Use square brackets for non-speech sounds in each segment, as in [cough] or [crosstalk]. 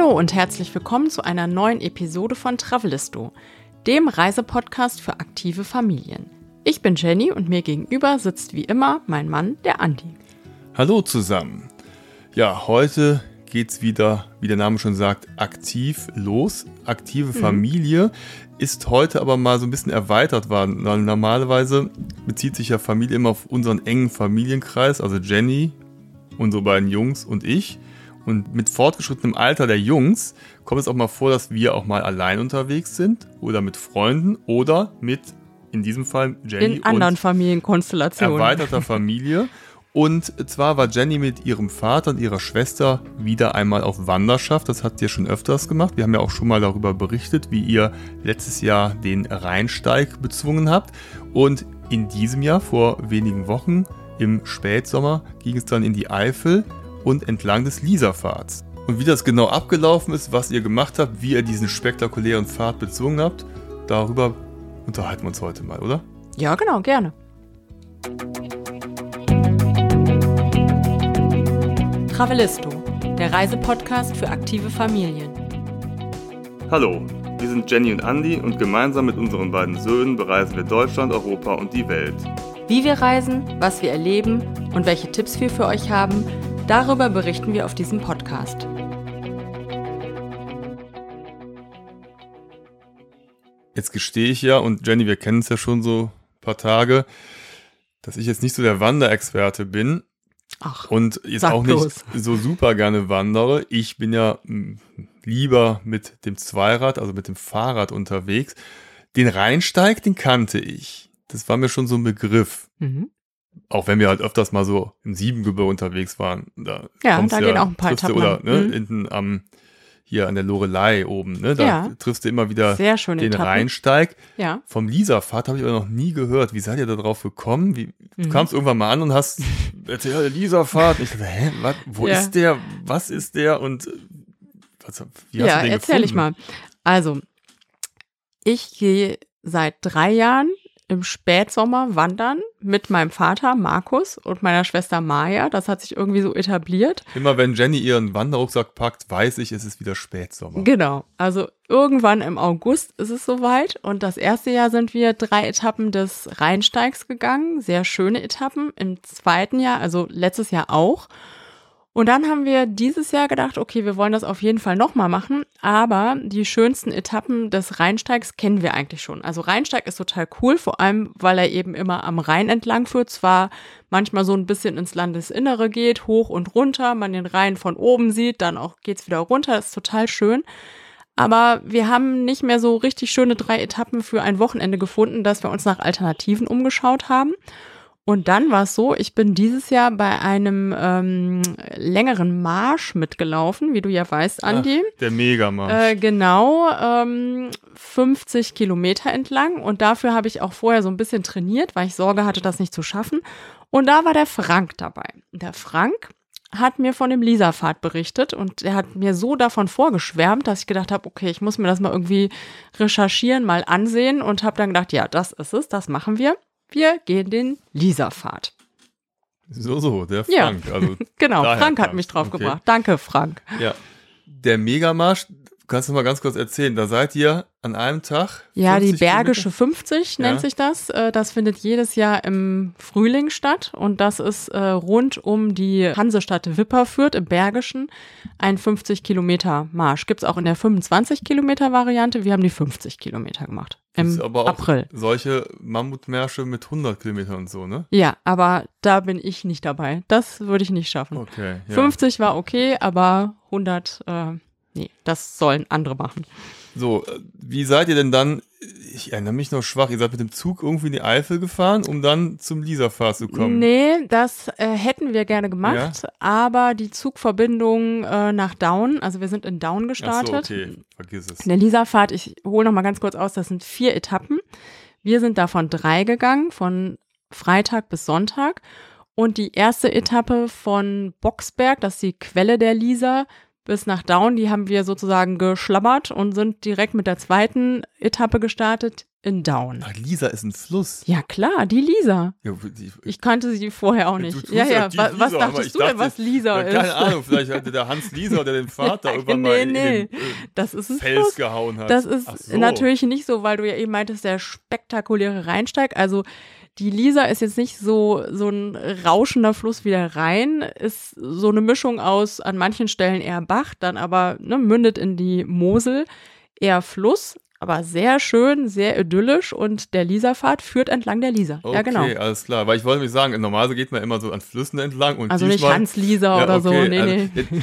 Hallo und herzlich willkommen zu einer neuen Episode von Travelisto, dem Reisepodcast für aktive Familien. Ich bin Jenny und mir gegenüber sitzt wie immer mein Mann, der Andi. Hallo zusammen. Ja, heute geht's wieder, wie der Name schon sagt, aktiv los. Aktive mhm. Familie ist heute aber mal so ein bisschen erweitert worden. Normalerweise bezieht sich ja Familie immer auf unseren engen Familienkreis, also Jenny, unsere beiden Jungs und ich. Und mit fortgeschrittenem Alter der Jungs kommt es auch mal vor, dass wir auch mal allein unterwegs sind oder mit Freunden oder mit, in diesem Fall, Jenny. In anderen Familienkonstellationen. Erweiterter Familie. Und zwar war Jenny mit ihrem Vater und ihrer Schwester wieder einmal auf Wanderschaft. Das hat ihr schon öfters gemacht. Wir haben ja auch schon mal darüber berichtet, wie ihr letztes Jahr den Rheinsteig bezwungen habt. Und in diesem Jahr, vor wenigen Wochen, im Spätsommer, ging es dann in die Eifel und entlang des Lieserpfads. Und wie das genau abgelaufen ist, was ihr gemacht habt, wie ihr diesen spektakulären Pfad bezwungen habt, darüber unterhalten wir uns heute mal, oder? Ja, genau, gerne. Travelisto, der Reisepodcast für aktive Familien. Hallo, wir sind Jenny und Andy und gemeinsam mit unseren beiden Söhnen bereisen wir Deutschland, Europa und die Welt. Wie wir reisen, was wir erleben und welche Tipps wir für euch haben, darüber berichten wir auf diesem Podcast. Jetzt gestehe ich ja, und Jenny, wir kennen es ja schon so ein paar Tage, dass ich jetzt nicht so der Wanderexperte bin, Ach, und jetzt auch nicht bloß. so super gerne wandere. Ich bin ja hm, lieber mit dem Zweirad, also mit dem Fahrrad unterwegs. Den Rheinsteig, den kannte ich. Das war mir schon so ein Begriff. Mhm. Auch wenn wir halt öfters mal so im Siebengebirge unterwegs waren. Da ja, da ja, gehen auch ein paar Etappen. Oder ne, mhm. hinten am hier an der Lorelei oben, ne? Da ja. triffst du immer wieder den Etappen. Rheinsteig. Ja. Vom Lisafahrt habe ich aber noch nie gehört. Wie seid ihr da drauf gekommen? Wie, mhm. Du kamst irgendwann mal an und hast [laughs] erzählt, Lisafahrt. Ich dachte, hä, was, wo ja. ist der? Was ist der? Und äh, was, wie hast ja, du den erzähl gefunden? ich mal. Also, ich gehe seit drei Jahren im Spätsommer wandern mit meinem Vater Markus und meiner Schwester Maja. Das hat sich irgendwie so etabliert. Immer wenn Jenny ihren Wanderrucksack packt, weiß ich, es ist wieder Spätsommer. Genau. Also irgendwann im August ist es soweit. Und das erste Jahr sind wir drei Etappen des Rheinsteigs gegangen. Sehr schöne Etappen. Im zweiten Jahr, also letztes Jahr auch. Und dann haben wir dieses Jahr gedacht, okay, wir wollen das auf jeden Fall nochmal machen, aber die schönsten Etappen des Rheinsteigs kennen wir eigentlich schon. Also Rheinsteig ist total cool, vor allem, weil er eben immer am Rhein entlang führt, zwar manchmal so ein bisschen ins Landesinnere geht, hoch und runter, man den Rhein von oben sieht, dann auch geht's wieder runter, ist total schön. Aber wir haben nicht mehr so richtig schöne drei Etappen für ein Wochenende gefunden, dass wir uns nach Alternativen umgeschaut haben. Und dann war es so, ich bin dieses Jahr bei einem ähm, längeren Marsch mitgelaufen, wie du ja weißt, Andi. Ach, der Megamarsch. Äh, genau, ähm, 50 Kilometer entlang. Und dafür habe ich auch vorher so ein bisschen trainiert, weil ich Sorge hatte, das nicht zu schaffen. Und da war der Frank dabei. Der Frank hat mir von dem Lisa-Fahrt berichtet und er hat mir so davon vorgeschwärmt, dass ich gedacht habe, okay, ich muss mir das mal irgendwie recherchieren, mal ansehen und habe dann gedacht, ja, das ist es, das machen wir. Wir gehen den Lisa-Pfad. So, so, der Frank. Ja. Also [laughs] genau, Frank hat mich drauf okay. gebracht. Danke, Frank. Ja. Der Megamarsch, kannst du mal ganz kurz erzählen, da seid ihr an einem Tag? Ja, die Bergische Kilometer? 50 nennt ja. sich das. Äh, das findet jedes Jahr im Frühling statt und das ist äh, rund um die Hansestadt Wipperfürth im Bergischen ein 50 Kilometer Marsch. Gibt es auch in der 25 Kilometer Variante. Wir haben die 50 Kilometer gemacht. Im aber auch April. Solche Mammutmärsche mit 100 Kilometern und so, ne? Ja, aber da bin ich nicht dabei. Das würde ich nicht schaffen. Okay. Ja. 50 war okay, aber 100, äh, nee, das sollen andere machen. So, äh, wie seid ihr denn dann, ich erinnere mich noch schwach, ihr seid mit dem Zug irgendwie in die Eifel gefahren, um dann zum Lieserfahr zu kommen? Nee, das äh, hätten wir gerne gemacht, ja? aber die Zugverbindung äh, nach Down, also wir sind in Down gestartet. Ach so, okay, vergiss es. In der Lieserfahrt, ich hole noch mal ganz kurz aus, das sind vier Etappen. Wir sind davon drei gegangen, von Freitag bis Sonntag. Und die erste Etappe von Boxberg, das ist die Quelle der Lieser, bis nach Down. Die haben wir sozusagen geschlabbert und sind direkt mit der zweiten Etappe gestartet. in Down. Ach, Lisa ist ein Fluss. Ja, klar, die Lisa. Ja, die, Ich kannte sie vorher auch nicht. Ja, ja was Lisa, aber dachtest ich du denn, was Lisa ist? keine Ahnung, vielleicht hatte der Hans Lisa oder den Vater [laughs] irgendwann mal in nee, den äh, Das ist ein Fels Fluss. gehauen hat. Das ist so. natürlich nicht so, weil du ja eben meintest, der spektakuläre Rheinsteig. Also die Lisa ist jetzt nicht so, so ein rauschender Fluss wie der Rhein, ist so eine Mischung aus an manchen Stellen eher Bach, dann aber ne, mündet in die Mosel, eher Fluss, aber sehr schön, sehr idyllisch und der Lisa-Pfad führt entlang der Lisa. Okay, ja, genau. alles klar. Weil ich wollte mich sagen, normalerweise geht man immer so an Flüssen entlang und Also nicht Hans-Lisa Ja, oder so, okay, nee, also, nee.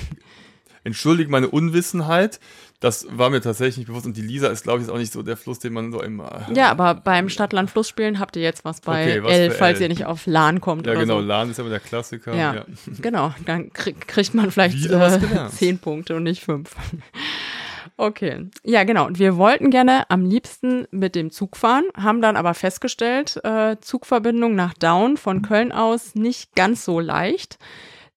Entschuldige meine Unwissenheit. Das war mir tatsächlich nicht bewusst. Und die Lisa ist, glaube ich, auch nicht so der Fluss, den man so im. äh, Ja, aber beim Stadt-Land-Fluss-Spielen habt ihr jetzt was bei Okay, was L, falls L. ihr nicht auf LAN kommt Ja, oder genau. so. Lahn ist ja immer der Klassiker. Ja, Ja. [laughs] genau. Dann krieg, kriegt man vielleicht äh, zehn Punkte und nicht fünf. [laughs] Okay, ja genau. Und wir wollten gerne am liebsten mit dem Zug fahren, haben dann aber festgestellt, äh, Zugverbindung nach Down von Köln aus nicht ganz so leicht.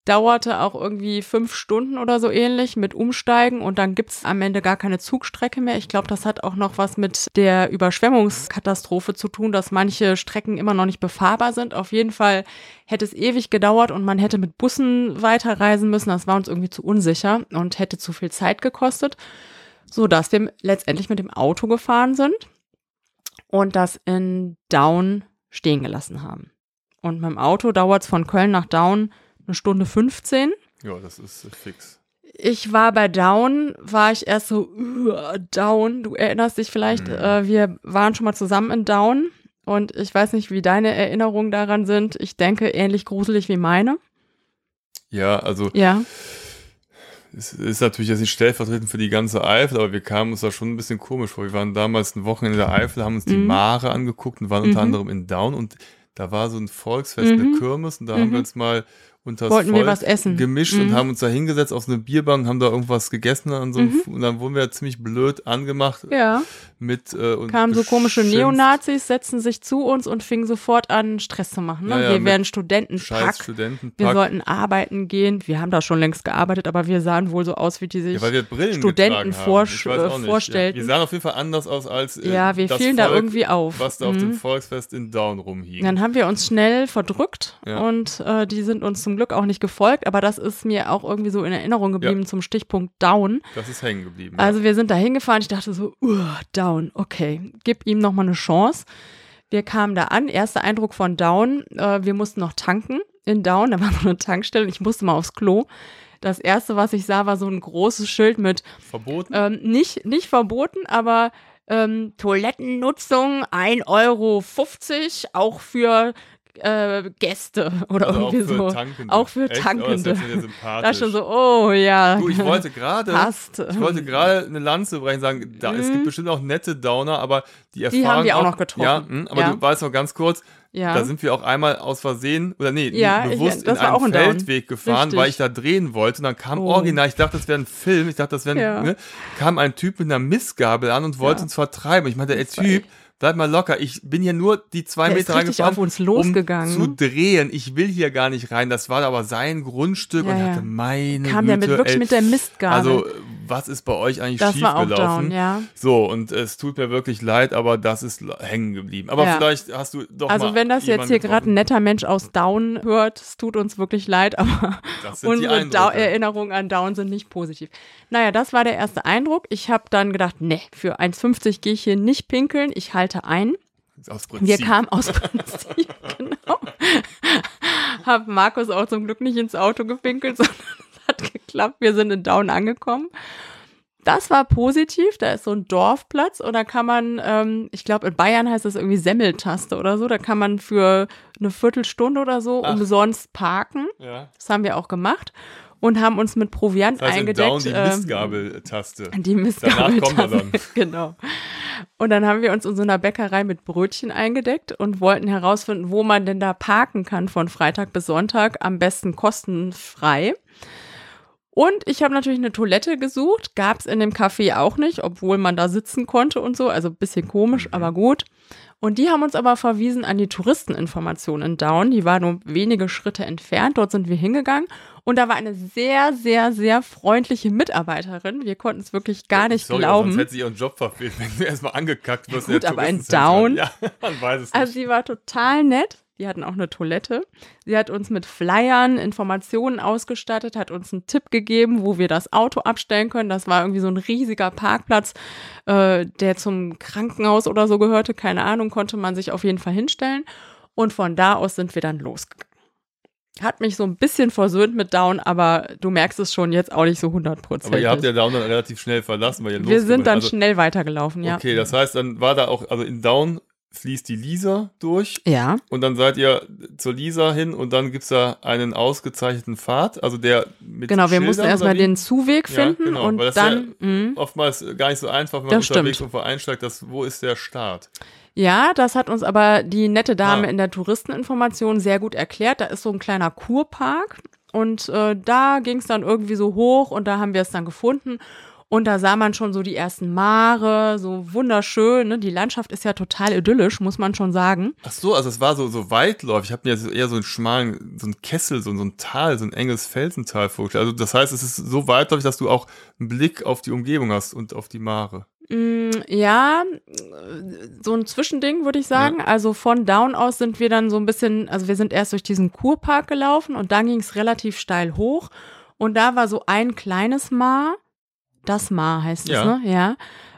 Dauerte auch irgendwie fünf Stunden oder so ähnlich mit Umsteigen und dann gibt's am Ende gar keine Zugstrecke mehr. Ich glaube, das hat auch noch was mit der Überschwemmungskatastrophe zu tun, dass manche Strecken immer noch nicht befahrbar sind. Auf jeden Fall hätte es ewig gedauert und man hätte mit Bussen weiterreisen müssen. Das war uns irgendwie zu unsicher und hätte zu viel Zeit gekostet, so dass wir letztendlich mit dem Auto gefahren sind und das in Down stehen gelassen haben. Und mit dem Auto dauert es von Köln nach Down eine Stunde 15. ja, das ist äh, fix. Ich war bei Down, war ich erst so, "Uah, Down, du erinnerst dich vielleicht, Mhm. äh, wir waren schon mal zusammen in Down und ich weiß nicht, wie deine Erinnerungen daran sind. Ich denke, ähnlich gruselig wie meine. Ja, also Ja. es ist natürlich jetzt nicht stellvertretend für die ganze Eifel, aber wir kamen uns da schon ein bisschen komisch vor. Wir waren damals ein Wochenende in der Eifel, haben uns die Mhm. Mare angeguckt und waren unter Mhm. anderem in Down und da war so ein Volksfest, Mhm. eine Kirmes und da haben Mhm. wir uns mal unter das Wollten wir Volk was essen. gemischt Mhm. und haben uns da hingesetzt auf so eine Bierbank, haben da irgendwas gegessen an so Mhm. und dann wurden wir ziemlich blöd angemacht Ja, mit äh, und kamen so komische. Neonazis, setzten sich zu uns und fingen sofort an, Stress zu machen. Ne? Ja, ja, wir wären Scheiß Studentenpack. Wir Studentenpack. sollten arbeiten gehen. Wir haben da schon längst gearbeitet, aber wir sahen wohl so aus, wie die sich Ja, Studenten vor- vorstellten. Wir sahen auf jeden Fall anders aus als äh, Ja, wir fielen da Volk, irgendwie auf. was da auf dem Mhm. Volksfest in Down rumhing. Dann haben wir uns schnell verdrückt und äh, die sind uns zum Glück auch nicht gefolgt, aber das ist mir auch irgendwie so in Erinnerung geblieben zum Stichpunkt Down. Das ist hängen geblieben. Also wir sind da hingefahren, ich dachte so, uh, Down, okay, gib ihm nochmal eine Chance. Wir kamen da an, erster Eindruck von Down, äh, wir mussten noch tanken in Down, da war noch eine Tankstelle, ich musste mal aufs Klo. Das erste, was ich sah, war so ein großes Schild mit. Verboten? ähm, nicht, nicht verboten, aber ähm, Toilettennutzung 1,50 Euro, auch für äh, Gäste oder also auch irgendwie für so. Tankende. Auch für Echt? Oh, das Tankende. sehr sympathisch. Da schon so, oh ja. Du, ich wollte gerade, ich wollte gerade eine Lanze brechen, sagen, da, es Mhm. gibt bestimmt auch nette Downer, aber die Erfahrung haben wir auch noch getroffen. Ja, mh, aber Ja. du weißt noch ganz kurz, ja. da sind wir auch einmal aus Versehen, oder nee, Ja, ich- bewusst das in auch einen ein Down. Feldweg gefahren, Richtig. weil ich da drehen wollte und dann kam Oh. original, ich dachte, das wäre ein Film, ich dachte, das wäre, Ja. ne, kam ein Typ mit einer Mistgabel an und wollte uns vertreiben. Ich Das war Typ, bleib mal locker, ich bin hier nur die zwei Der Meter reingefahren, auf uns losgegangen. um zu drehen. Ich will hier gar nicht rein, das war aber sein Grundstück Ja, und dachte, meine Kam Güte, der mit wirklich ey, mit der Mistgabel. also, was ist bei euch eigentlich das schiefgelaufen? down, ja. So, und es tut mir wirklich leid, aber das ist hängen geblieben. Aber Ja. vielleicht hast du doch Also mal wenn das jetzt hier gerade ein netter Mensch aus Down hört, es tut uns wirklich leid, [laughs] aber unsere Erinnerungen an Down sind nicht positiv. Naja, das war der erste Eindruck. Ich habe dann gedacht, nee, für 1,50 gehe ich hier nicht pinkeln, ich halte ein. Aus Prinzip. Wir kamen aus [laughs] Prinzip, genau. Hab Markus auch zum Glück nicht ins Auto gepinkelt, sondern hat geklappt. Wir sind in Down angekommen. Das war positiv. Da ist so ein Dorfplatz und da kann man, ähm, ich glaube, in Bayern heißt das irgendwie Semmeltaste oder so. Da kann man für eine Viertelstunde oder so Ach. umsonst parken. ja. Das haben wir auch gemacht und haben uns mit Proviant Das heißt in eingedeckt. Down die ähm, Mistgabeltaste. die Danach Mistgabel. kommt dann. [laughs] genau. Und dann haben wir uns in so einer Bäckerei mit Brötchen eingedeckt und wollten herausfinden, wo man denn da parken kann von Freitag bis Sonntag, am besten kostenfrei. Und ich habe natürlich eine Toilette gesucht, gab es in dem Café auch nicht, obwohl man da sitzen konnte und so, also ein bisschen komisch, Mhm. aber gut. Und die haben uns aber verwiesen an die Touristeninformation in Down. Die war nur wenige Schritte entfernt. Dort sind wir hingegangen. Und da war eine sehr, sehr, sehr freundliche Mitarbeiterin. Wir konnten es wirklich gar nicht Sorry, glauben. Sonst hätte sie ihren Job verfehlt, wenn du erstmal angekackt wirst. Ja, gut, aber in. Down? [laughs] Ja, man weiß es Also nicht. sie war total nett. Die hatten auch eine Toilette. Sie hat uns mit Flyern Informationen ausgestattet, hat uns einen Tipp gegeben, wo wir das Auto abstellen können. Das war irgendwie so ein riesiger Parkplatz, äh, der zum Krankenhaus oder so gehörte. Keine Ahnung, konnte man sich auf jeden Fall hinstellen. Und von da aus sind wir dann losgegangen. Hat mich so ein bisschen versöhnt mit Down, aber du merkst es schon jetzt auch nicht so hundertprozentig. Aber ihr habt ja Down dann relativ schnell verlassen, weil ihr wir sind dann also, schnell weitergelaufen, ja. Okay, das heißt, dann war da auch, also in Down fließt die Lisa durch Ja, und dann seid ihr zur Lisa hin und dann gibt es da einen ausgezeichneten Pfad, also der mit genau. Wir Schildern mussten erstmal den Zuweg Ja, finden genau, und weil das dann. mh. oftmals gar nicht so einfach, wenn man unterwegs stimmt. irgendwo einsteigt, das, wo ist der Start? Ja, das hat uns aber die nette Dame Ah. in der Touristeninformation sehr gut erklärt. Da ist so ein kleiner Kurpark und äh, da ging es dann irgendwie so hoch und da haben wir es dann gefunden. Und da sah man schon so die ersten Mare, so wunderschön. Ne? Die Landschaft ist ja total idyllisch, muss man schon sagen. Ach so, also es war so, so weitläufig. Ich habe mir jetzt eher so einen schmalen, so einen Kessel, so, so ein Tal, so ein enges Felsental vorgestellt. Also das heißt, es ist so weitläufig, dass du auch einen Blick auf die Umgebung hast und auf die Mare. Mm, ja, so ein Zwischending würde ich sagen. Also von Down aus sind wir dann so ein bisschen, also wir sind erst durch diesen Kurpark gelaufen und dann ging es relativ steil hoch. Und da war so ein kleines Maar. Das Maar heißt es, Ja. ne? Ja.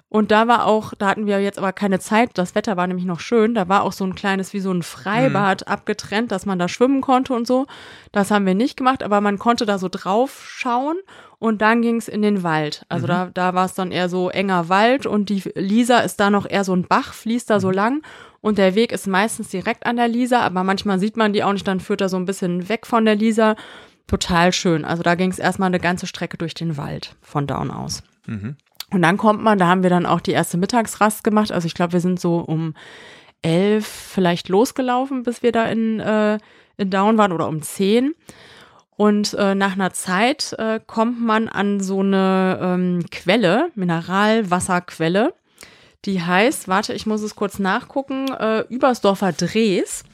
Und da war auch, da hatten wir jetzt aber keine Zeit, das Wetter war nämlich noch schön, da war auch so ein kleines, wie so ein Freibad abgetrennt, dass man da schwimmen konnte und so. Das haben wir nicht gemacht, aber man konnte da so drauf schauen und dann ging es in den Wald. Also da, da war es dann eher so enger Wald und die Lisa ist da noch eher so ein Bach, fließt da so lang und der Weg ist meistens direkt an der Lisa, aber manchmal sieht man die auch nicht, dann führt er so ein bisschen weg von der Lisa. Total schön. Also da ging es erstmal eine ganze Strecke durch den Wald von Down aus. Mhm. Und dann kommt man, da haben wir dann auch die erste Mittagsrast gemacht. Also ich glaube, wir sind so um elf vielleicht losgelaufen, bis wir da in, äh, in Down waren oder um zehn. Und äh, nach einer Zeit äh, kommt man an so eine ähm, Quelle, Mineralwasserquelle. Die heißt, warte, ich muss es kurz nachgucken, äh, Übersdorfer Drehs.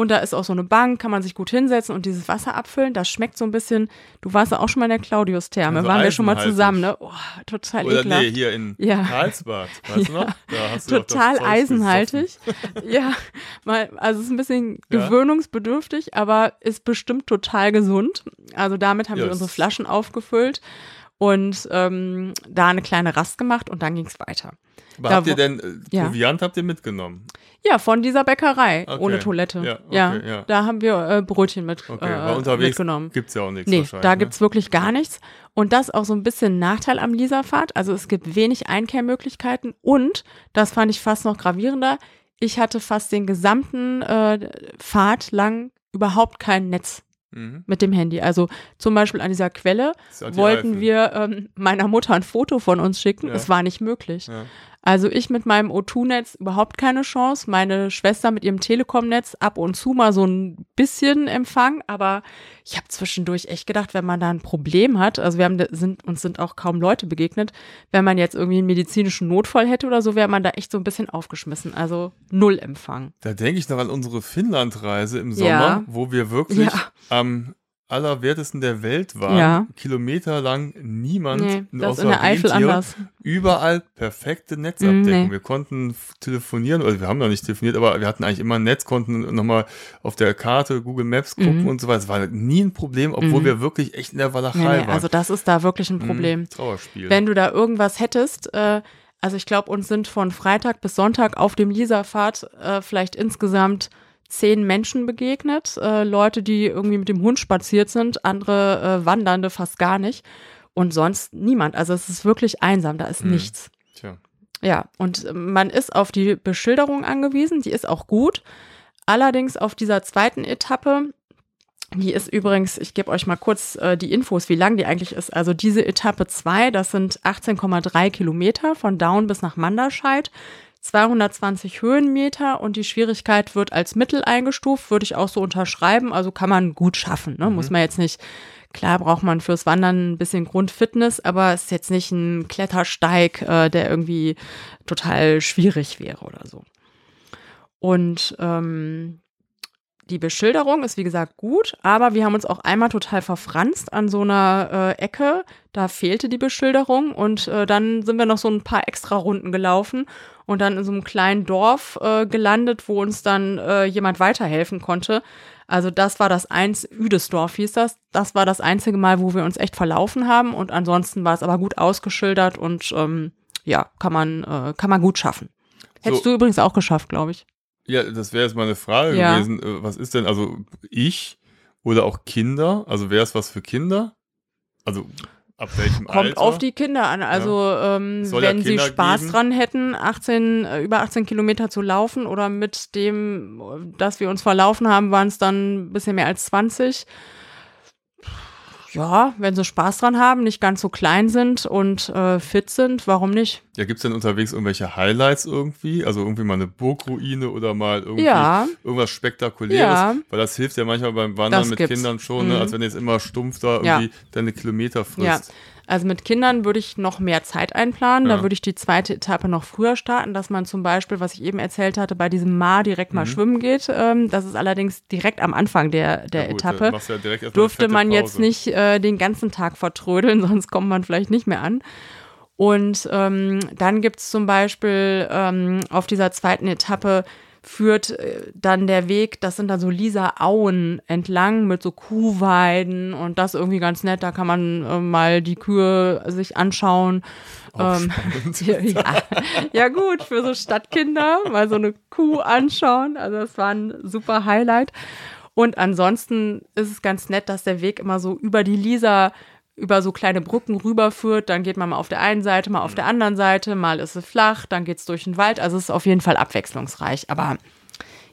Und da ist auch so eine Bank, kann man sich gut hinsetzen und dieses Wasser abfüllen. Das schmeckt so ein bisschen, du warst ja auch schon mal in der Claudius-Therme, Also waren wir schon mal zusammen, ne? Oh, total Oder ekelhaft. nee, hier in Ja. Karlsbad, weißt du noch? [laughs] Da Total eisenhaltig. [laughs] ja, mal, also es ist ein bisschen Ja. gewöhnungsbedürftig, aber ist bestimmt total gesund. Also damit haben Ja, wir unsere Flaschen aufgefüllt und ähm, da eine kleine Rast gemacht und dann ging es weiter. Aber Da habt ihr denn äh, Ja. Proviant habt ihr mitgenommen? Ja, von dieser Bäckerei Okay. ohne Toilette. Ja, Ja, okay, ja. da haben wir äh, Brötchen mit, Okay, äh, unterwegs mitgenommen. gibt's ja auch nichts Nee, da ne? gibt's wirklich gar nichts. Und das ist auch so ein bisschen ein Nachteil am Lisafahrt. Also es gibt wenig Einkehrmöglichkeiten und, das fand ich fast noch gravierender, ich hatte fast den gesamten äh, Fahrt lang überhaupt kein Netz Mhm. mit dem Handy. Also zum Beispiel an dieser Quelle wollten Eifel. wir ähm, meiner Mutter ein Foto von uns schicken. Ja. Es war nicht möglich. Ja. Also ich mit meinem O2-Netz überhaupt keine Chance. Meine Schwester mit ihrem Telekom-Netz ab und zu mal so ein bisschen Empfang. Aber ich habe zwischendurch echt gedacht, wenn man da ein Problem hat, also wir haben sind uns sind auch kaum Leute begegnet, wenn man jetzt irgendwie einen medizinischen Notfall hätte oder so, wäre man da echt so ein bisschen aufgeschmissen. Also null Empfang. Da denke ich noch an unsere Finnlandreise im Sommer, Ja. wo wir wirklich Ja. am allerwertesten der Welt waren. Ja. Kilometerlang niemand Nee, außer in der Eifel anders. Überall perfekte Netzabdeckung. Nee. Wir konnten telefonieren, oder wir haben noch nicht telefoniert, aber wir hatten eigentlich immer ein Netz, konnten nochmal auf der Karte Google Maps gucken Mhm. und so weiter. Es war nie ein Problem, obwohl Mhm. wir wirklich echt in der Walachei Nee, waren. also das ist da wirklich ein Mhm, Problem. Trauerspiel. Wenn du da irgendwas hättest, äh, also ich glaube, uns sind von Freitag bis Sonntag auf dem Lisafahrt äh, vielleicht insgesamt zehn Menschen begegnet. Äh, Leute, die irgendwie mit dem Hund spaziert sind, andere äh, Wandernde fast gar nicht. Und sonst niemand. Also es ist wirklich einsam, da ist Mhm. nichts. Tja. Ja, und man ist auf die Beschilderung angewiesen, die ist auch gut. Allerdings auf dieser zweiten Etappe, die ist übrigens, ich gebe euch mal kurz äh, die Infos, wie lang die eigentlich ist. Also diese Etappe 2, das sind 18,3 Kilometer von Down bis nach Manderscheid. 220 Höhenmeter und die Schwierigkeit wird als Mittel eingestuft, würde ich auch so unterschreiben. Also kann man gut schaffen. Ne? Muss man jetzt nicht, klar braucht man fürs Wandern ein bisschen Grundfitness, aber es ist jetzt nicht ein Klettersteig, äh, der irgendwie total schwierig wäre oder so. Und ähm, die Beschilderung ist wie gesagt gut, aber wir haben uns auch einmal total verfranst an so einer äh, Ecke. Da fehlte die Beschilderung und äh, dann sind wir noch so ein paar extra Runden gelaufen und dann in so einem kleinen Dorf äh, gelandet, wo uns dann äh, jemand weiterhelfen konnte. Also das war das eins, Üdesdorf hieß das. Das war das einzige Mal, wo wir uns echt verlaufen haben und ansonsten war es aber gut ausgeschildert und ähm, ja, kann man, äh, kann man gut schaffen. Hättest so. du übrigens auch geschafft, glaube ich. Ja, das wäre jetzt mal eine Frage ja. gewesen. Äh, was ist denn, also ich oder auch Kinder? Also wäre es was für Kinder? Also ab welchem Kommt Alter? auf die Kinder an. Also ja. ähm, wenn ja sie Spaß geben? dran hätten, 18, äh, über 18 Kilometer zu laufen oder mit dem, dass wir uns verlaufen haben, waren es dann ein bisschen mehr als 20 ja, wenn sie Spaß dran haben, nicht ganz so klein sind und äh, fit sind, warum nicht? Ja, gibt es denn unterwegs irgendwelche Highlights irgendwie? Also irgendwie mal eine Burgruine oder mal irgendwie ja. irgendwas Spektakuläres? Ja. Weil das hilft ja manchmal beim Wandern das mit gibt's. Kindern schon, ne? mhm. als wenn du jetzt immer stumpf da irgendwie ja. deine Kilometer frisst. Ja. Also mit Kindern würde ich noch mehr Zeit einplanen. Ja. Da würde ich die zweite Etappe noch früher starten, dass man zum Beispiel, was ich eben erzählt hatte, bei diesem Mar direkt mal mhm. schwimmen geht. Ähm, das ist allerdings direkt am Anfang der, der ja gut, Etappe. Ja Durfte man jetzt nicht äh, den ganzen Tag vertrödeln, [laughs] sonst kommt man vielleicht nicht mehr an. Und ähm, dann gibt es zum Beispiel ähm, auf dieser zweiten Etappe führt äh, dann der Weg, das sind dann so Lisa Auen entlang mit so Kuhweiden und das irgendwie ganz nett. Da kann man äh, mal die Kühe sich anschauen. Ähm, [laughs] ja, ja, gut, für so Stadtkinder mal so eine Kuh anschauen. Also das war ein super Highlight. Und ansonsten ist es ganz nett, dass der Weg immer so über die Lisa über so kleine Brücken rüberführt. Dann geht man mal auf der einen Seite, mal auf der anderen Seite, mal ist es flach, dann geht es durch den Wald. Also es ist auf jeden Fall abwechslungsreich. Aber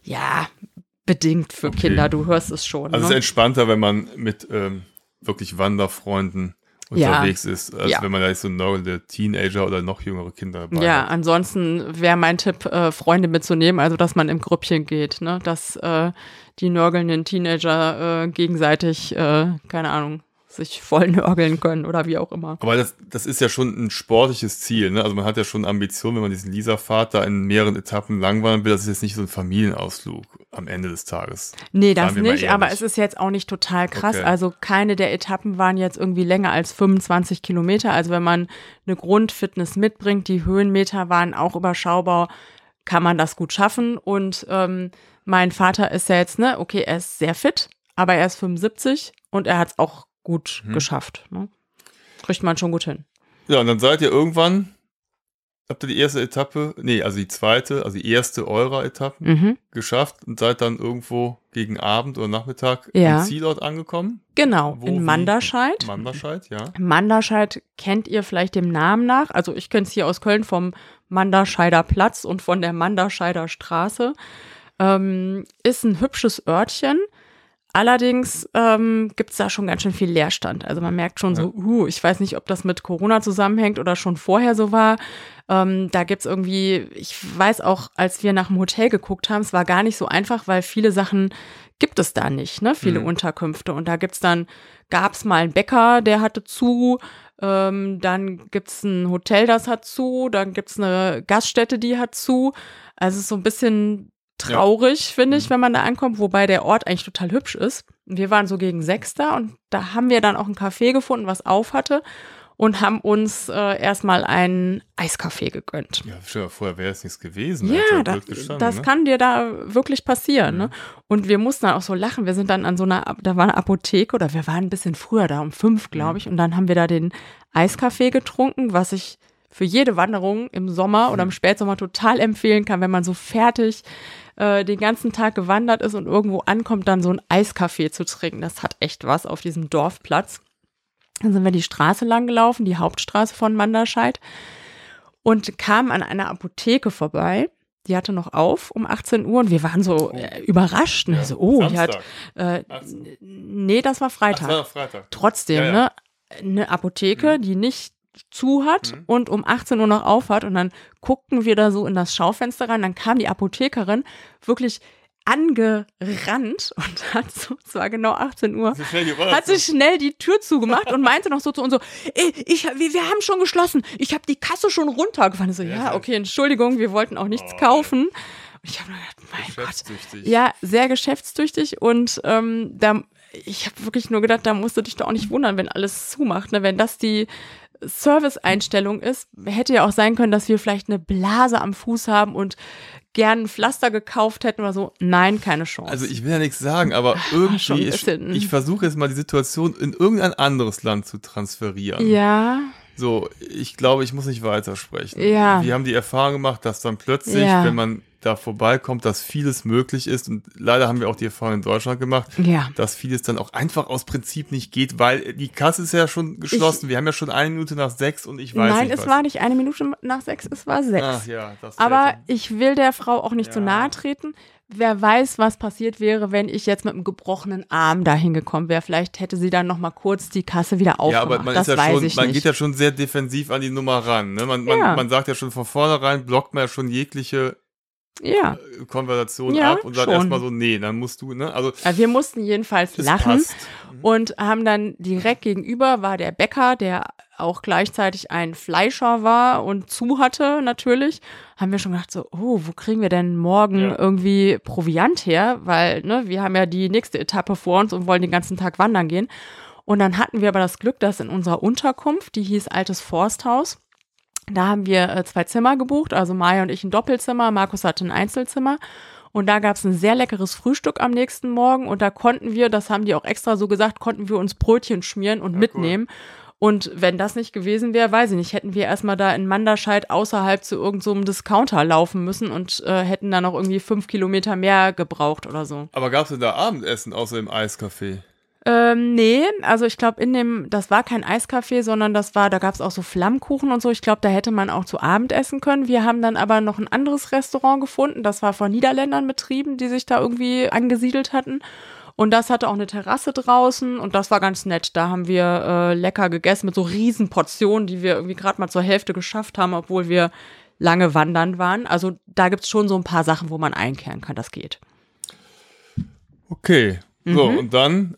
ja, bedingt für okay. Kinder, du hörst es schon. Also ne? es ist entspannter, wenn man mit ähm, wirklich Wanderfreunden unterwegs ja. ist, als ja. wenn man da so nörgelnde Teenager oder noch jüngere Kinder dabei Ja, hat. ansonsten wäre mein Tipp, äh, Freunde mitzunehmen, also dass man im Grüppchen geht, ne? dass äh, die nörgelnden Teenager äh, gegenseitig, äh, keine Ahnung, sich voll nörgeln können oder wie auch immer. Aber das, das ist ja schon ein sportliches Ziel. Ne? Also man hat ja schon Ambitionen, wenn man diesen Lisa-Fahrt da in mehreren Etappen langwandern will. Das ist jetzt nicht so ein Familienausflug am Ende des Tages. Nee, das nicht, aber es ist jetzt auch nicht total krass. Okay. Also keine der Etappen waren jetzt irgendwie länger als 25 Kilometer. Also wenn man eine Grundfitness mitbringt, die Höhenmeter waren auch überschaubar, kann man das gut schaffen. Und ähm, mein Vater ist ja jetzt, ne, okay, er ist sehr fit, aber er ist 75 und er hat es auch gut hm. geschafft. Ne? Kriegt man schon gut hin. Ja, und dann seid ihr irgendwann, habt ihr die erste Etappe, nee, also die zweite, also die erste eurer Etappen mhm. geschafft und seid dann irgendwo gegen Abend oder Nachmittag ja. am Zielort angekommen? Genau, Wo, in Manderscheid. Manderscheid, ja. Manderscheid kennt ihr vielleicht dem Namen nach. Also ich kenne es hier aus Köln vom Manderscheider Platz und von der Manderscheider Straße. Ähm, ist ein hübsches Örtchen Allerdings ähm, gibt es da schon ganz schön viel Leerstand. Also man merkt schon ja. so, uh, ich weiß nicht, ob das mit Corona zusammenhängt oder schon vorher so war. Ähm, da gibt's irgendwie, ich weiß auch, als wir nach dem Hotel geguckt haben, es war gar nicht so einfach, weil viele Sachen gibt es da nicht, ne? Viele mhm. Unterkünfte. Und da gibt's dann, gab's mal einen Bäcker, der hatte zu, ähm, dann gibt's ein Hotel, das hat zu, dann gibt's eine Gaststätte, die hat zu. Also es ist so ein bisschen traurig, ja. finde ich, mhm. wenn man da ankommt, wobei der Ort eigentlich total hübsch ist. Wir waren so gegen sechs da und da haben wir dann auch ein Café gefunden, was auf hatte und haben uns äh, erstmal einen Eiskaffee gegönnt. Ja, schon, vorher wäre es nichts gewesen. Ja, da, das ne? kann dir da wirklich passieren. Ne? Mhm. Ne? Und wir mussten dann auch so lachen. Wir sind dann an so einer, da war eine Apotheke oder wir waren ein bisschen früher da, um fünf, glaube mhm. ich. Und dann haben wir da den Eiskaffee getrunken, was ich für jede Wanderung im Sommer oder im mhm. Spätsommer total empfehlen kann, wenn man so fertig äh, den ganzen Tag gewandert ist und irgendwo ankommt, dann so ein Eiskaffee zu trinken. Das hat echt was auf diesem Dorfplatz. Dann sind wir die Straße lang gelaufen, die Hauptstraße von Manderscheid und kamen an einer Apotheke vorbei. Die hatte noch auf um 18 Uhr und wir waren so äh, überrascht. Ne? Ja, so, oh, die hat. Äh, nee, das war Freitag. Ach, das war Freitag. Trotzdem, ja, ja. ne? Eine Apotheke, mhm. die nicht zu hat mhm. und um 18 Uhr noch auf hat. Und dann guckten wir da so in das Schaufenster rein. Dann kam die Apothekerin wirklich angerannt und [laughs] hat so, zwar genau 18 Uhr, hat sie schnell die Tür zugemacht und meinte noch so zu uns so, ich, wir, wir haben schon geschlossen, ich habe die Kasse schon runtergefahren. Ich so, ja, okay, Entschuldigung, wir wollten auch nichts oh, kaufen. Und ich habe mir gedacht, geschäftstüchtig. Ja, sehr geschäftstüchtig und ähm, da, ich habe wirklich nur gedacht, da musst du dich doch auch nicht wundern, wenn alles zumacht. Ne? Wenn das die Service-Einstellung ist, hätte ja auch sein können, dass wir vielleicht eine Blase am Fuß haben und gern ein Pflaster gekauft hätten oder so. Nein, keine Chance. Also ich will ja nichts sagen, aber [laughs] irgendwie, ich, ich versuche jetzt mal die Situation in irgendein anderes Land zu transferieren. Ja. So, ich glaube, ich muss nicht weitersprechen. Ja. Wir haben die Erfahrung gemacht, dass dann plötzlich, Ja. wenn man da vorbeikommt, dass vieles möglich ist. Und leider haben wir auch die Erfahrung in Deutschland gemacht, Ja. dass vieles dann auch einfach aus Prinzip nicht geht, weil die Kasse ist ja schon geschlossen. wir haben ja schon eine Minute nach sechs und ich weiß Nein, nicht es was. war nicht eine Minute nach sechs, es war sechs. Ach ja, Aber fällt ich will der Frau auch nicht zu Ja. nahe treten. Wer weiß, was passiert wäre, wenn ich jetzt mit einem gebrochenen Arm dahin gekommen wäre. Vielleicht hätte sie dann noch mal kurz die Kasse wieder aufgemacht. ja, aber man, das ist ja weiß schon, ich man geht ja schon sehr defensiv an die Nummer ran. Ne? Man, man, Ja. man sagt ja schon von vornherein, blockt man ja schon jegliche ja. Konversation Ja, ab und sagt erstmal so, nee, dann musst du, ne? Also Ja, Wir mussten jedenfalls lachen passt. und haben dann direkt gegenüber war der Bäcker, der auch gleichzeitig ein Fleischer war und zu hatte natürlich, haben wir schon gedacht so, oh, wo kriegen wir denn morgen Ja. irgendwie Proviant her? Weil, ne, wir haben ja die nächste Etappe vor uns und wollen den ganzen Tag wandern gehen. Und dann hatten wir aber das Glück, dass in unserer Unterkunft, die hieß Altes Forsthaus, da haben wir äh, zwei Zimmer gebucht, also Maya und ich ein Doppelzimmer, Markus hatte ein Einzelzimmer. Und da gab es ein sehr leckeres Frühstück am nächsten Morgen und da konnten wir, das haben die auch extra so gesagt, konnten wir uns Brötchen schmieren und Ja, mitnehmen. Und wenn das nicht gewesen wäre, weiß ich nicht, hätten wir erstmal da in Manderscheid außerhalb zu irgendeinem so Discounter laufen müssen und äh, hätten dann noch irgendwie fünf Kilometer mehr gebraucht oder so. Aber gab es denn da Abendessen außer dem Eiscafé? Ähm, nee, also ich glaube, in dem, das war kein Eiscafé, sondern das war, da gab es auch so Flammkuchen und so. Ich glaube, da hätte man auch zu Abend essen können. Wir haben dann aber noch ein anderes Restaurant gefunden. Das war von Niederländern betrieben, die sich da irgendwie angesiedelt hatten. Und das hatte auch eine Terrasse draußen und das war ganz nett. Da haben wir äh, lecker gegessen mit so riesen Portionen, die wir irgendwie gerade mal zur Hälfte geschafft haben, obwohl wir lange wandern waren. Also da gibt's schon so ein paar Sachen, wo man einkehren kann. Das geht. Okay. So, Mhm. und dann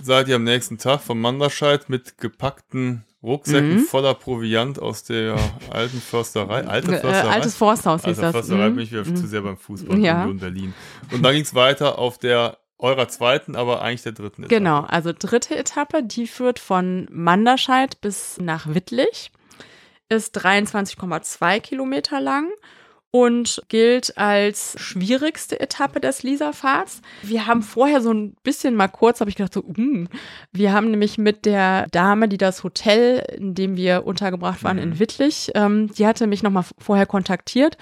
seid ihr am nächsten Tag vom Manderscheid mit gepackten Rucksäcken Mhm. voller Proviant aus der alten Försterei. Alte Äh, Försterei? altes Forsthaus hieß Alter das. Försterei Mhm. bin ich wieder Mhm. zu sehr beim Fußball Ja. Union Berlin. Und dann ging es weiter auf der eurer zweiten, aber eigentlich der dritten Etappe. Genau, also dritte Etappe, die führt von Manderscheid bis nach Wittlich, ist 23,2 Kilometer lang und gilt als schwierigste Etappe des Lieserfahrts. Wir haben vorher so ein bisschen mal kurz, habe ich gedacht, so, mm. wir haben nämlich mit der Dame, die das Hotel, in dem wir untergebracht waren, Mhm. in Wittlich, ähm, die hatte mich nochmal vorher kontaktiert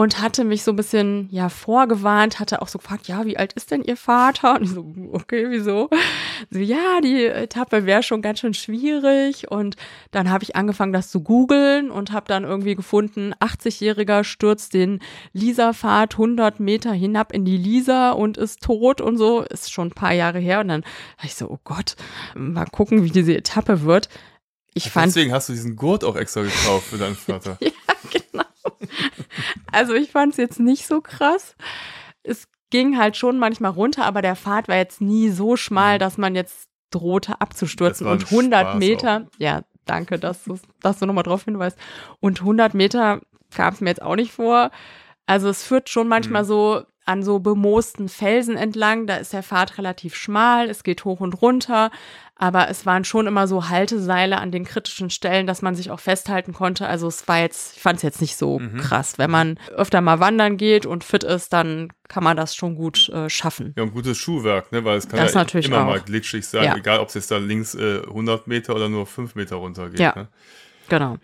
und hatte mich so ein bisschen ja vorgewarnt, hatte auch so gefragt, ja, wie alt ist denn ihr Vater? Und ich so, okay, wieso? So, ja, die Etappe wäre schon ganz schön schwierig und dann habe ich angefangen, das zu googeln und habe dann irgendwie gefunden, 80-Jähriger stürzt den Lisa-Pfad 100 Meter hinab in die Lisa und ist tot und so, ist schon ein paar Jahre her und dann habe ich so, oh Gott, mal gucken, wie diese Etappe wird. Ich fand Deswegen hast du diesen Gurt auch extra gekauft für deinen Vater. [laughs] ja. [laughs] Also ich fand es jetzt nicht so krass. Es ging halt schon manchmal runter, aber der Pfad war jetzt nie so schmal, dass man jetzt drohte abzustürzen. Mhm. Und 100 Spaß Meter, ja, danke, dass du, dass du nochmal drauf hinweist. Und 100 Meter kam es mir jetzt auch nicht vor. Also es führt schon manchmal Mhm. so an so bemoosten Felsen entlang. Da ist der Pfad relativ schmal, es geht hoch und runter, aber es waren schon immer so Halteseile an den kritischen Stellen, dass man sich auch festhalten konnte. Also es war jetzt, ich fand es jetzt nicht so Mhm. krass. Wenn man öfter mal wandern geht und fit ist, dann kann man das schon gut äh, schaffen. Ja, ein gutes Schuhwerk, ne? weil es kann Das ja natürlich immer auch. mal glitschig sein, Ja. egal ob es jetzt da links äh, 100 Meter oder nur 5 Meter runter geht. Ja. Ne? Genau.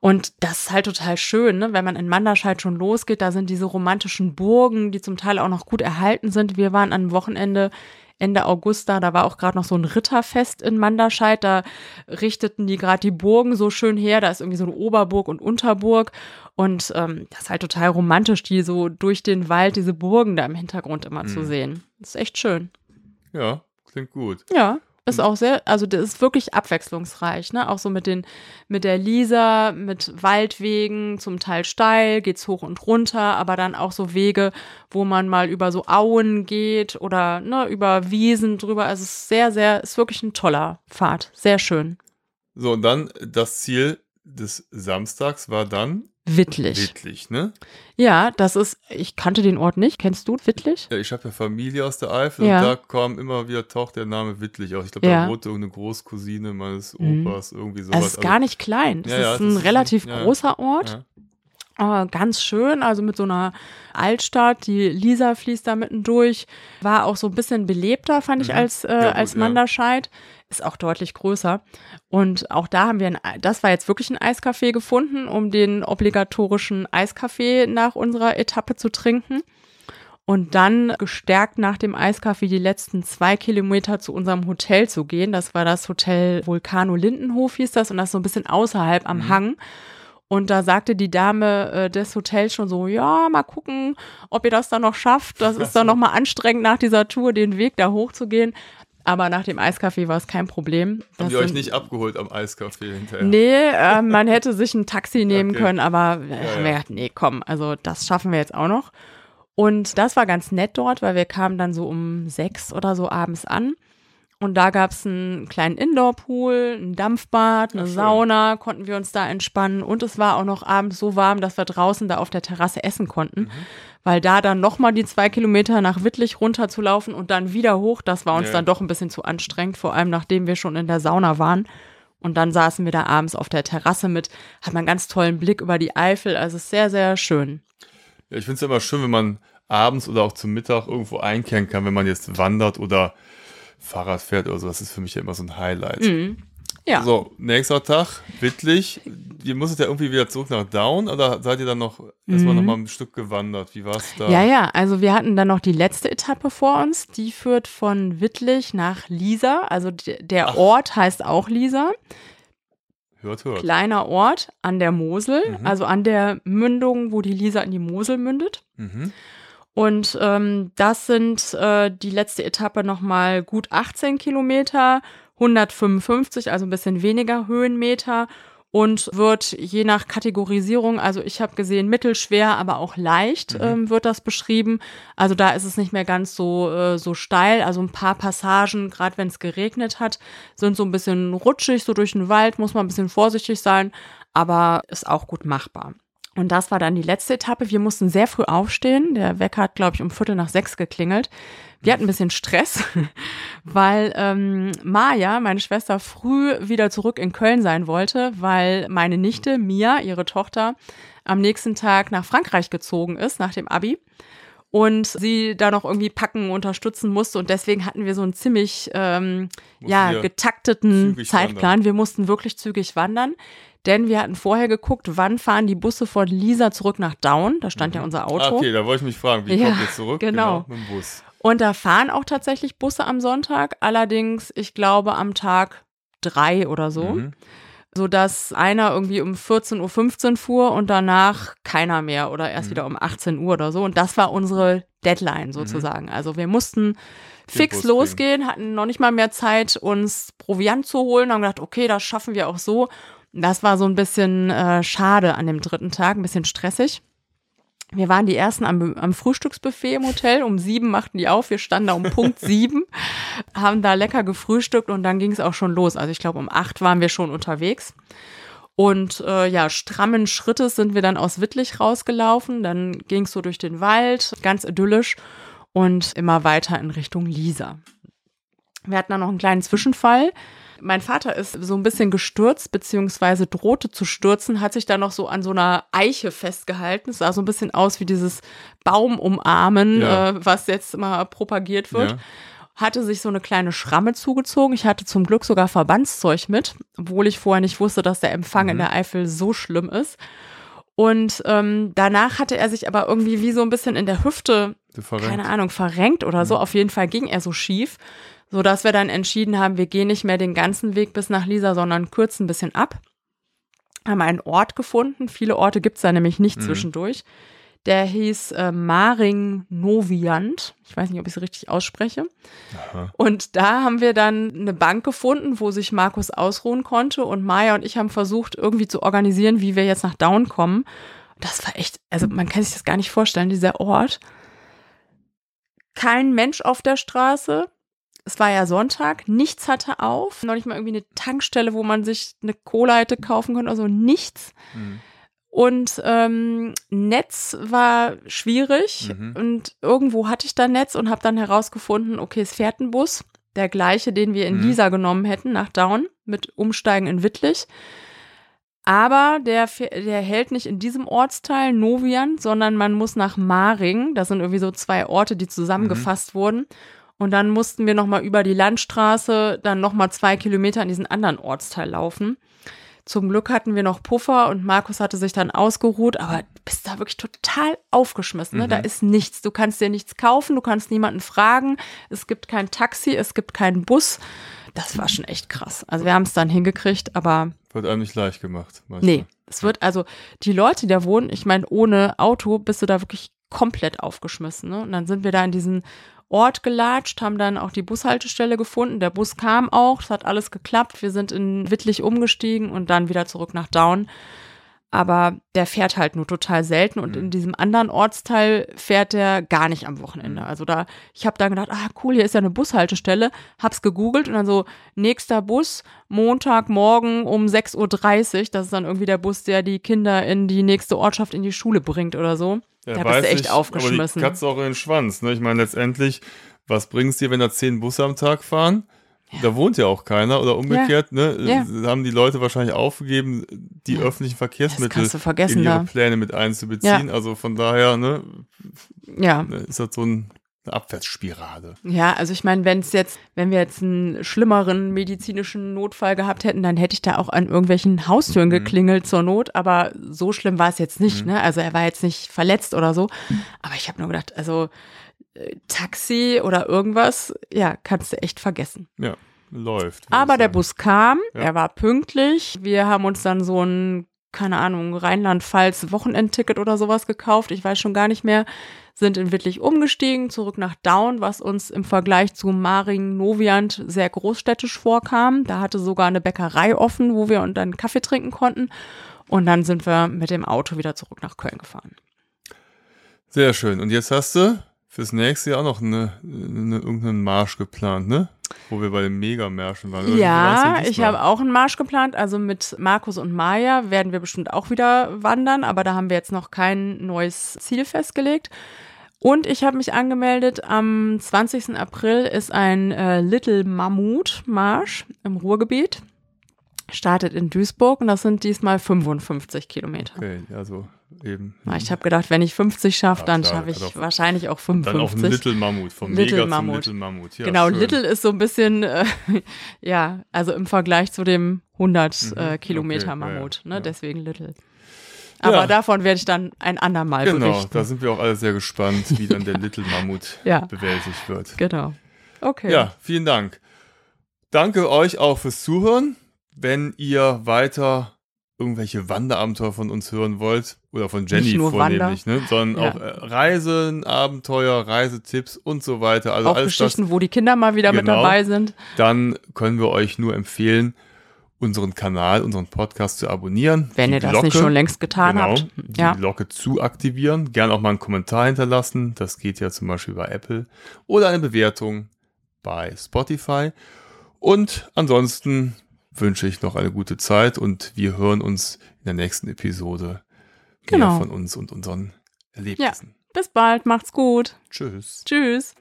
Und das ist halt total schön, ne? wenn man in Manderscheid schon losgeht. Da sind diese romantischen Burgen, die zum Teil auch noch gut erhalten sind. Wir waren am Wochenende Ende August da, da war auch gerade noch so ein Ritterfest in Manderscheid. Da richteten die gerade die Burgen so schön her. Da ist irgendwie so eine Oberburg und Unterburg. Und ähm, das ist halt total romantisch, die so durch den Wald, diese Burgen da im Hintergrund immer zu Mhm. sehen. Das ist echt schön. Ja, klingt gut. Ja, ist auch sehr, also das ist wirklich abwechslungsreich, ne? Auch so mit den, mit der Lisa, mit Waldwegen, zum Teil steil, geht's hoch und runter, aber dann auch so Wege, wo man mal über so Auen geht oder ne, über Wiesen drüber. Also es ist sehr, sehr, ist wirklich ein toller Pfad. Sehr schön. So, und dann das Ziel des Samstags war dann Wittlich. Wittlich, ne? Ja, das ist, ich kannte den Ort nicht. Kennst du Wittlich? Ja, ich habe ja Familie aus der Eifel Ja. und da kam immer wieder, taucht der Name Wittlich auf. Ich glaube, Ja. da wohnte irgendeine Großcousine meines Mhm. Opas, irgendwie sowas. Also es ist gar nicht klein. Es Ja, ist das ein ist- relativ ja. großer Ort. Äh, ganz schön, also mit so einer Altstadt. Die Lisa fließt da mitten durch. War auch so ein bisschen belebter, fand ich, Mhm. als, äh, Ja, gut, als ja. Ist auch deutlich größer. Und auch da haben wir, ein, Ei- das war jetzt wirklich ein Eiscafé gefunden, um den obligatorischen Eiskaffee nach unserer Etappe zu trinken. Und dann gestärkt nach dem Eiskaffee die letzten zwei Kilometer zu unserem Hotel zu gehen. Das war das Hotel Vulcano Lindenhof, hieß das, und das so ein bisschen außerhalb am Mhm. Hang. Und da sagte die Dame äh, des Hotels schon so, ja, mal gucken, ob ihr das dann noch schafft. Das ist dann [laughs] noch mal anstrengend nach dieser Tour, den Weg da hochzugehen. Aber nach dem Eiskaffee war es kein Problem. Haben Das die euch nicht abgeholt am Eiscafé hinterher? Nee, äh, man hätte sich ein Taxi [laughs] nehmen Okay. können, aber äh, Ja, haben ja. gedacht, nee, komm, also das schaffen wir jetzt auch noch. Und das war ganz nett dort, weil wir kamen dann so um sechs oder so abends an. Und da gab es einen kleinen Indoor-Pool, ein Dampfbad, eine Ach. Sauna, konnten wir uns da entspannen. Und es war auch noch abends so warm, dass wir draußen da auf der Terrasse essen konnten. Mhm. Weil da dann nochmal die zwei Kilometer nach Wittlich runterzulaufen und dann wieder hoch, das war uns Ja. dann doch ein bisschen zu anstrengend, vor allem nachdem wir schon in der Sauna waren. Und dann saßen wir da abends auf der Terrasse mit, hat man einen ganz tollen Blick über die Eifel. Also es ist sehr, sehr schön. Ja, ich finde es immer schön, wenn man abends oder auch zum Mittag irgendwo einkehren kann, wenn man jetzt wandert oder Fahrrad fährt oder so. Das ist für mich ja immer so ein Highlight. Mhm. Ja. So, nächster Tag, Wittlich. Ihr musstet ja irgendwie wieder zurück nach Down oder seid ihr dann noch erstmal Mhm. noch mal ein Stück gewandert? Wie war es da? Ja, ja, also wir hatten dann noch die letzte Etappe vor uns, die führt von Wittlich nach Liesa. Also der Ach. Ort heißt auch Liesa. Hört, hört. Kleiner Ort an der Mosel, Mhm. also an der Mündung, wo die Liesa in die Mosel mündet. Mhm. Und ähm, das sind äh, die letzte Etappe nochmal gut 18 Kilometer, 155, also ein bisschen weniger Höhenmeter und wird je nach Kategorisierung, also ich habe gesehen mittelschwer, aber auch leicht Mhm. ähm, wird das beschrieben. Also da ist es nicht mehr ganz so, äh, so steil. Also ein paar Passagen, gerade wenn es geregnet hat, sind so ein bisschen rutschig, so durch den Wald, muss man ein bisschen vorsichtig sein, aber ist auch gut machbar. Und das war dann die letzte Etappe. Wir mussten sehr früh aufstehen. Der Wecker hat, glaube ich, um Viertel nach sechs geklingelt. Wir hatten ein bisschen Stress, [laughs] weil ähm, Maja, meine Schwester, früh wieder zurück in Köln sein wollte, weil meine Nichte, Mia, ihre Tochter, am nächsten Tag nach Frankreich gezogen ist, nach dem Abi. Und sie da noch irgendwie packen, unterstützen musste. Und deswegen hatten wir so einen ziemlich ähm, ja, getakteten Zeitplan. wandern. Wir mussten wirklich zügig wandern. Denn wir hatten vorher geguckt, wann fahren die Busse von Lisa zurück nach Down. Da stand ja unser Ah, Auto. okay, da wollte ich mich fragen, wie Ja, kommt ihr zurück? genau. Mit dem Bus. Und da fahren auch tatsächlich Busse am Sonntag. Allerdings, ich glaube, am Tag drei oder so. Mhm. Sodass einer irgendwie um 14.15 Uhr fuhr und danach keiner mehr oder erst Mhm. wieder um 18 Uhr oder so. Und das war unsere Deadline sozusagen. Also wir mussten fix losgehen, hatten noch nicht mal mehr Zeit, uns Proviant zu holen, haben gedacht, okay, das schaffen wir auch so. Das war so ein bisschen äh, schade an dem dritten Tag, ein bisschen stressig. Wir waren die ersten am, am Frühstücksbuffet im Hotel. Um sieben machten die auf. Wir standen da um Punkt [laughs] sieben, haben da lecker gefrühstückt und dann ging es auch schon los. Also ich glaube, um acht waren wir schon unterwegs. Und äh, ja, strammen Schrittes sind wir dann aus Wittlich rausgelaufen. Dann ging es so durch den Wald, ganz idyllisch und immer weiter in Richtung Lisa. Wir hatten dann noch einen kleinen Zwischenfall. Mein Vater ist so ein bisschen gestürzt, beziehungsweise drohte zu stürzen, hat sich dann noch so an so einer Eiche festgehalten. Es sah so ein bisschen aus wie dieses Baumumarmen, Ja. äh, was jetzt immer propagiert wird. Ja. Hatte sich so eine kleine Schramme zugezogen. Ich hatte zum Glück sogar Verbandszeug mit, obwohl ich vorher nicht wusste, dass der Empfang in Mhm. der Eifel so schlimm ist. Und ähm, danach hatte er sich aber irgendwie wie so ein bisschen in der Hüfte keine Ahnung, verrenkt oder so. Auf jeden Fall ging er so schief, so dass wir dann entschieden haben, wir gehen nicht mehr den ganzen Weg bis nach Lisa, sondern kürzen ein bisschen ab. Haben einen Ort gefunden. Viele Orte gibt's da nämlich nicht Mhm. zwischendurch. Der hieß äh, Maring Noviant. Ich weiß nicht, ob ich es richtig ausspreche. Aha. Und da haben wir dann eine Bank gefunden, wo sich Markus ausruhen konnte. Und Maya und ich haben versucht, irgendwie zu organisieren, wie wir jetzt nach Down kommen. Das war echt, also man kann sich das gar nicht vorstellen, dieser Ort. Kein Mensch auf der Straße. Es war ja Sonntag, nichts hatte auf. Noch nicht mal irgendwie eine Tankstelle, wo man sich eine Cola hätte kaufen können, also nichts. Mhm. Und ähm, Netz war schwierig Mhm. und irgendwo hatte ich da Netz und habe dann herausgefunden, okay, es fährt ein Bus, der gleiche, den wir in Mhm. Lisa genommen hätten, nach Down, mit Umsteigen in Wittlich. Aber der, der hält nicht in diesem Ortsteil Novian, sondern man muss nach Maring. Das sind irgendwie so zwei Orte, die zusammengefasst wurden. Und dann mussten wir nochmal über die Landstraße dann nochmal zwei Kilometer in diesen anderen Ortsteil laufen. Zum Glück hatten wir noch Puffer und Markus hatte sich dann ausgeruht, aber du bist da wirklich total aufgeschmissen. Ne? Da ist nichts. Du kannst dir nichts kaufen, du kannst niemanden fragen. Es gibt kein Taxi, es gibt keinen Bus. Das war schon echt krass. Also wir haben es dann hingekriegt, aber Wird einem nicht leicht gemacht. manchmal. nee, es wird also die Leute, die da wohnen, ich meine, ohne Auto bist du da wirklich komplett aufgeschmissen. Ne? Und dann sind wir da in diesen Ort gelatscht, haben dann auch die Bushaltestelle gefunden. Der Bus kam auch, es hat alles geklappt. Wir sind in Wittlich umgestiegen und dann wieder zurück nach Down. Aber der fährt halt nur total selten und in diesem anderen Ortsteil fährt der gar nicht am Wochenende. Also da, ich habe dann gedacht, ah cool, hier ist ja eine Bushaltestelle, hab's gegoogelt und dann so, nächster Bus, Montagmorgen um 6.30 Uhr, das ist dann irgendwie der Bus, der die Kinder in die nächste Ortschaft in die Schule bringt oder so. Ja, da bist du echt ich, aufgeschmissen. Aber die Katze auch in den Schwanz. Ne? Ich meine, letztendlich, was bringt's dir, wenn da zehn Busse am Tag fahren? Da wohnt ja auch keiner oder umgekehrt, ne? Ja. Haben die Leute wahrscheinlich aufgegeben, die öffentlichen Verkehrsmittel in ihre da. Pläne mit einzubeziehen. Also von daher, ne, Ja. ist das so ein, Abwärtsspirale. Ja, also ich meine, wenn es jetzt, wenn wir jetzt einen schlimmeren medizinischen Notfall gehabt hätten, dann hätte ich da auch an irgendwelchen Haustüren geklingelt zur Not, aber so schlimm war es jetzt nicht, ne? Also er war jetzt nicht verletzt oder so. Aber ich habe nur gedacht, also äh, Taxi oder irgendwas, ja, kannst du echt vergessen. Ja, läuft. Aber der. Bus kam, Ja. er war pünktlich. Wir haben uns dann so ein, keine Ahnung, Rheinland-Pfalz Wochenendticket oder sowas gekauft. Ich weiß schon gar nicht mehr. Sind in Wittlich umgestiegen, zurück nach Daun, was uns im Vergleich zu Maring, Noviant sehr großstädtisch vorkam. Da hatte sogar eine Bäckerei offen, wo wir und dann Kaffee trinken konnten. Und dann sind wir mit dem Auto wieder zurück nach Köln gefahren. Sehr schön. Und jetzt hast du fürs nächste Jahr auch noch eine, eine, irgendeinen Marsch geplant, ne? Wo wir bei den Megamärschen waren. Oder wie war's Ja, ich habe auch einen Marsch geplant. Also mit Markus und Maja werden wir bestimmt auch wieder wandern, aber da haben wir jetzt noch kein neues Ziel festgelegt. Und ich habe mich angemeldet. Am 20. April ist ein äh, Little Mammut Marsch im Ruhrgebiet. Startet in Duisburg und das sind diesmal 55 Kilometer. Okay, also eben. Ich habe gedacht, wenn ich 50 schaffe, Ja, dann schaffe ich auch- wahrscheinlich auch Dann 55. auch ein Little Mammut, vom Little Mega Mammut. zum Little Mammut. Ja, genau, schön. Little ist so ein bisschen, äh, [laughs] ja, also im Vergleich zu dem 100 Mhm, äh, Kilometer okay, ja, Mammut, ne? ja. deswegen Little. Aber Ja. davon werde ich dann ein andermal Genau, berichten. da sind wir auch alle sehr gespannt, wie dann der Little Mammut [laughs] Ja. bewältigt wird. Genau. Okay. Ja, vielen Dank. Danke euch auch fürs Zuhören. Wenn ihr weiter irgendwelche Wanderabenteuer von uns hören wollt, oder von Jenny Nicht nur vornehmlich, ne, sondern Ja. auch äh, Reisen, Abenteuer, Reisetipps und so weiter, also auch alles das, Geschichten, wo die Kinder mal wieder mit Genau. dabei sind. dann können wir euch nur empfehlen, unseren Kanal, unseren Podcast zu abonnieren. Wenn ihr das Glocke, nicht schon längst getan genau, habt. die Ja. Glocke zu aktivieren. Gern auch mal einen Kommentar hinterlassen. Das geht ja zum Beispiel bei Apple. Oder eine Bewertung bei Spotify. Und ansonsten wünsche ich noch eine gute Zeit und wir hören uns in der nächsten Episode Genau. mehr von uns und unseren Erlebnissen. Bis bald, macht's gut. Tschüss. Tschüss.